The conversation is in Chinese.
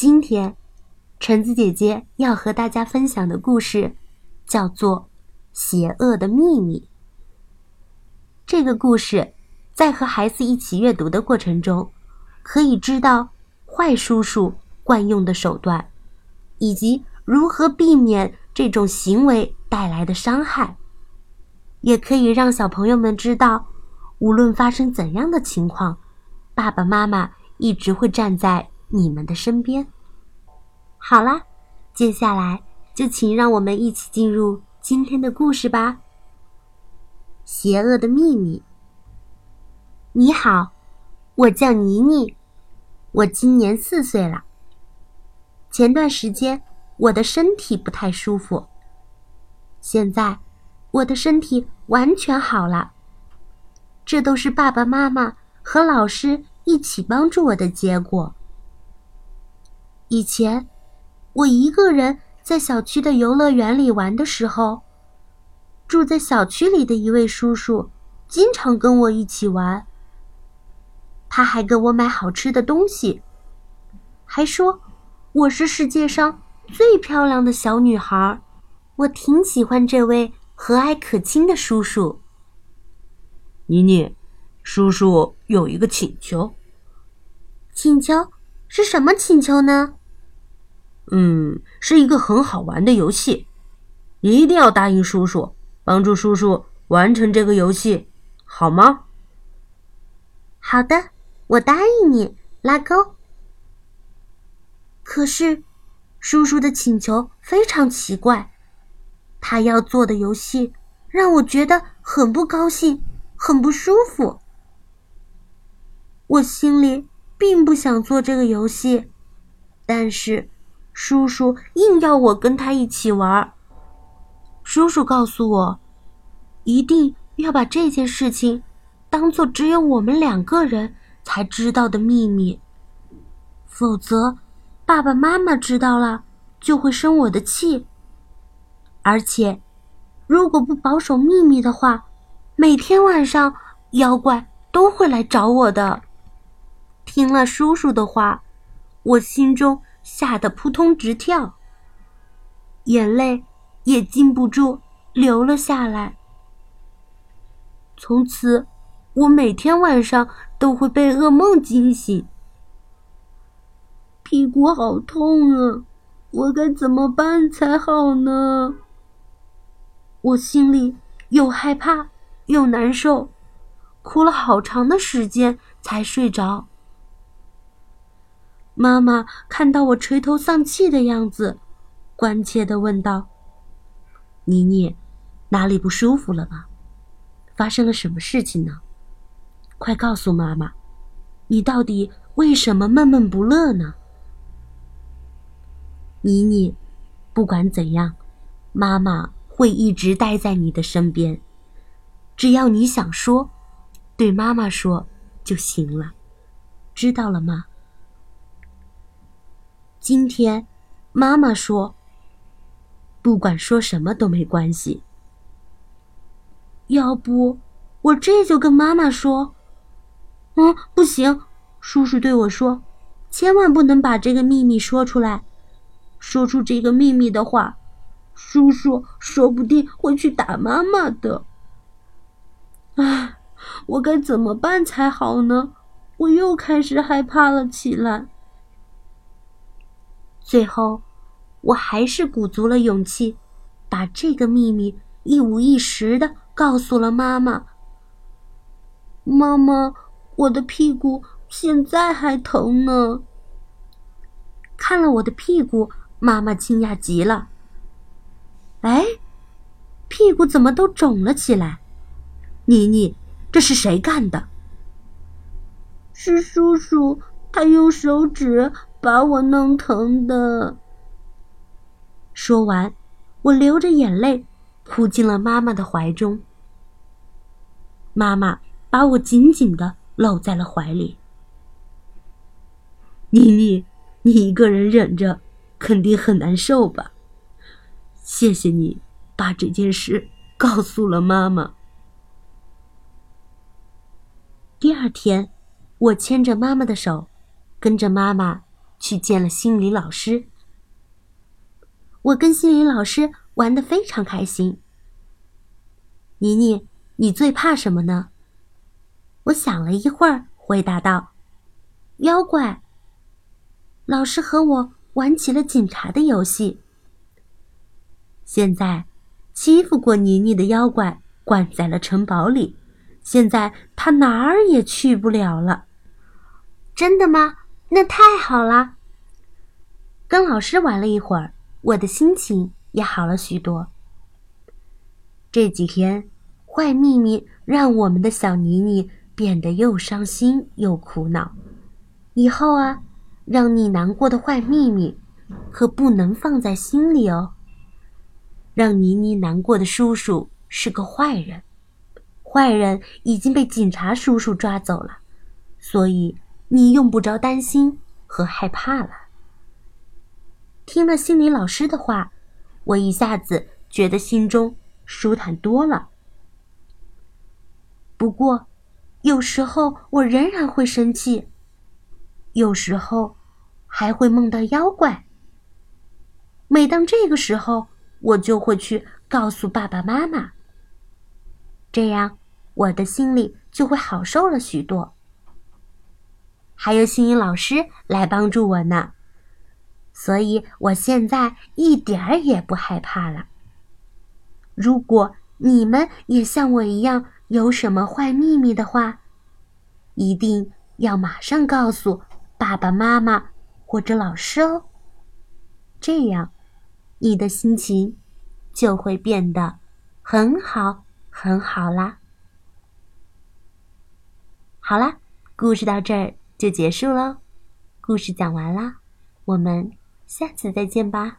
今天，橙子姐姐要和大家分享的故事，叫做《邪恶的秘密》。这个故事，在和孩子一起阅读的过程中，可以知道坏叔叔惯用的手段，以及如何避免这种行为带来的伤害，也可以让小朋友们知道，无论发生怎样的情况，爸爸妈妈一直会站在。你们的身边。好啦，接下来就请让我们一起进入今天的故事吧。邪恶的秘密。你好，我叫妮妮，我今年四岁了。前段时间我的身体不太舒服，现在我的身体完全好了。这都是爸爸妈妈和老师一起帮助我的结果。以前，我一个人在小区的游乐园里玩的时候，住在小区里的一位叔叔经常跟我一起玩。他还给我买好吃的东西，还说我是世界上最漂亮的小女孩。我挺喜欢这位和蔼可亲的叔叔。妮妮，叔叔有一个请求。请求是什么请求呢？嗯，是一个很好玩的游戏，一定要答应叔叔，帮助叔叔完成这个游戏，好吗？好的，我答应你，拉钩。可是，叔叔的请求非常奇怪，他要做的游戏让我觉得很不高兴，很不舒服。我心里并不想做这个游戏，但是。叔叔硬要我跟他一起玩。叔叔告诉我，一定要把这件事情当做只有我们两个人才知道的秘密，否则爸爸妈妈知道了就会生我的气。而且，如果不保守秘密的话，每天晚上妖怪都会来找我的。听了叔叔的话，我心中。吓得扑通直跳，眼泪也禁不住流了下来。从此，我每天晚上都会被噩梦惊醒，屁股好痛啊！我该怎么办才好呢？我心里又害怕又难受，哭了好长的时间才睡着。妈妈看到我垂头丧气的样子，关切的问道：“妮妮，哪里不舒服了吗？发生了什么事情呢？快告诉妈妈，你到底为什么闷闷不乐呢？”妮妮，不管怎样，妈妈会一直待在你的身边，只要你想说，对妈妈说就行了，知道了吗？今天，妈妈说：“不管说什么都没关系。”要不，我这就跟妈妈说。嗯，不行，叔叔对我说：“千万不能把这个秘密说出来。说出这个秘密的话，叔叔说不定会去打妈妈的。”唉，我该怎么办才好呢？我又开始害怕了起来。最后，我还是鼓足了勇气，把这个秘密一五一十的告诉了妈妈。妈妈，我的屁股现在还疼呢。看了我的屁股，妈妈惊讶极了。哎，屁股怎么都肿了起来？妮妮，这是谁干的？是叔叔，他用手指。把我弄疼的。说完，我流着眼泪，扑进了妈妈的怀中。妈妈把我紧紧的搂在了怀里。妮妮，你一个人忍着，肯定很难受吧？谢谢你把这件事告诉了妈妈。第二天，我牵着妈妈的手，跟着妈妈。去见了心理老师。我跟心理老师玩的非常开心。妮妮，你最怕什么呢？我想了一会儿，回答道：“妖怪。”老师和我玩起了警察的游戏。现在，欺负过妮妮的妖怪关在了城堡里，现在他哪儿也去不了了。真的吗？那太好了。跟老师玩了一会儿，我的心情也好了许多。这几天，坏秘密让我们的小妮妮变得又伤心又苦恼。以后啊，让你难过的坏秘密，可不能放在心里哦。让妮妮难过的叔叔是个坏人，坏人已经被警察叔叔抓走了，所以你用不着担心和害怕了。听了心理老师的话，我一下子觉得心中。舒坦多了。不过，有时候我仍然会生气，有时候还会梦到妖怪。每当这个时候，我就会去告诉爸爸妈妈，这样我的心里就会好受了许多。还有心理老师来帮助我呢，所以我现在一点儿也不害怕了。如果你们也像我一样有什么坏秘密的话，一定要马上告诉爸爸妈妈或者老师哦。这样，你的心情就会变得很好很好啦。好啦，故事到这儿就结束喽，故事讲完啦，我们下次再见吧。